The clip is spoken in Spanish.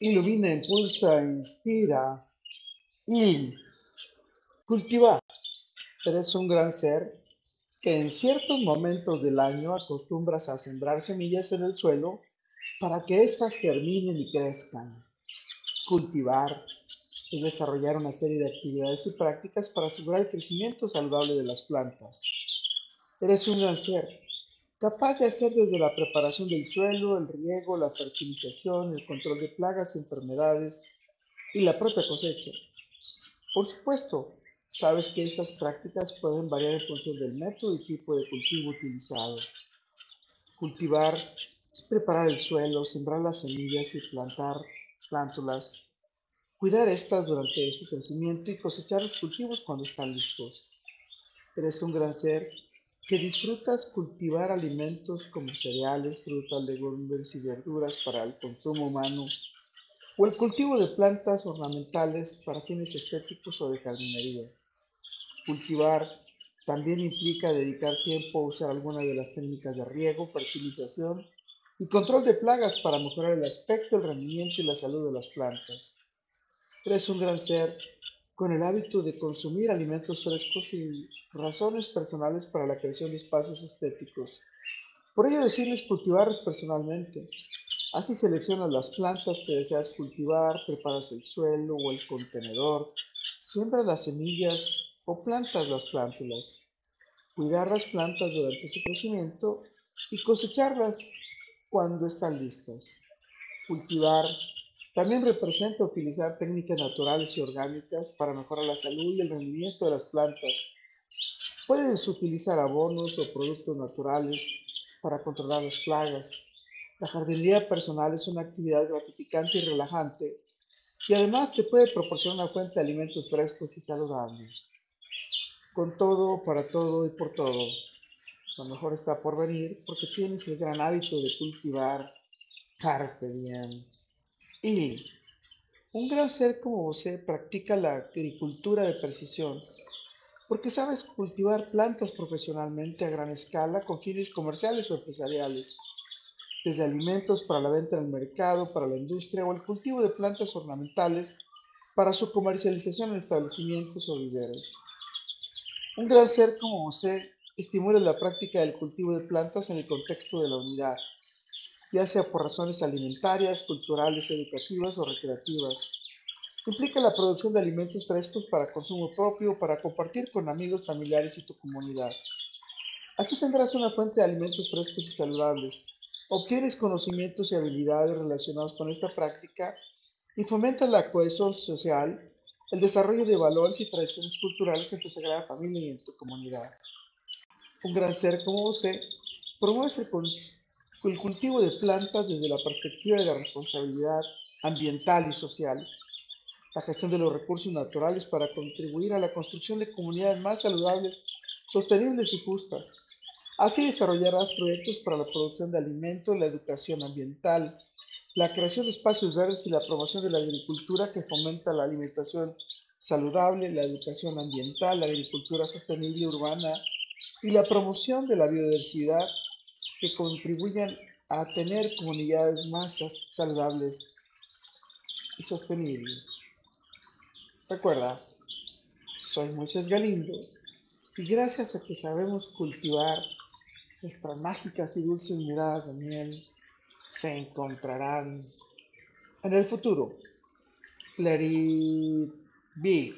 ilumina, impulsa, inspira y cultiva. Eres un gran ser que en ciertos momentos del año acostumbras a sembrar semillas en el suelo para que éstas germinen y crezcan. Cultivar es desarrollar una serie de actividades y prácticas para asegurar el crecimiento saludable de las plantas. Eres un gran ser capaz de hacer desde la preparación del suelo, el riego, la fertilización, el control de plagas y enfermedades y la propia cosecha. Por supuesto, sabes que estas prácticas pueden variar en función del método y tipo de cultivo utilizado. Cultivar es preparar el suelo, sembrar las semillas y plantar plántulas, cuidar estas durante su crecimiento y cosechar los cultivos cuando están listos. Eres un gran ser que disfrutas cultivar alimentos como cereales, frutas, legumbres y verduras para el consumo humano, o el cultivo de plantas ornamentales para fines estéticos o de jardinería. Cultivar también implica dedicar tiempo a usar alguna de las técnicas de riego, fertilización y control de plagas para mejorar el aspecto, el rendimiento y la salud de las plantas. Eres un gran ser con el hábito de consumir alimentos frescos y razones personales para la creación de espacios estéticos. Por ello decirles cultivarlos personalmente. Así seleccionas las plantas que deseas cultivar, preparas el suelo o el contenedor, siembras las semillas o plantas las plántulas. Cuidar las plantas durante su crecimiento y cosecharlas cuando están listas. Cultivar también representa utilizar técnicas naturales y orgánicas para mejorar la salud y el rendimiento de las plantas. Puedes utilizar abonos o productos naturales para controlar las plagas. La jardinería personal es una actividad gratificante y relajante y además te puede proporcionar una fuente de alimentos frescos y saludables. Con todo, para todo y por todo, lo mejor está por venir porque tienes el gran hábito de cultivar carpe diem. Y un gran ser como usted practica la agricultura de precisión, porque sabes cultivar plantas profesionalmente a gran escala con fines comerciales o empresariales, desde alimentos para la venta en el mercado, para la industria o el cultivo de plantas ornamentales para su comercialización en establecimientos o viveros. Un gran ser como usted estimula la práctica del cultivo de plantas en el contexto de la unidad, ya sea por razones alimentarias, culturales, educativas o recreativas. Implica la producción de alimentos frescos para consumo propio, para compartir con amigos, familiares y tu comunidad. Así tendrás una fuente de alimentos frescos y saludables. Obtienes conocimientos y habilidades relacionados con esta práctica y fomentas la cohesión social, el desarrollo de valores y tradiciones culturales en tu sagrada familia y en tu comunidad. Un gran ser como usted promueve el el cultivo de plantas desde la perspectiva de la responsabilidad ambiental y social, la gestión de los recursos naturales para contribuir a la construcción de comunidades más saludables, sostenibles y justas. Así desarrollarás proyectos para la producción de alimentos, la educación ambiental, la creación de espacios verdes y la promoción de la agricultura que fomenta la alimentación saludable, la educación ambiental, la agricultura sostenible urbana y la promoción de la biodiversidad que contribuyan a tener comunidades más saludables y sostenibles. Recuerda, soy Moisés Galindo y gracias a que sabemos cultivar nuestras mágicas y dulces miradas de miel, se encontrarán en el futuro. Let it be.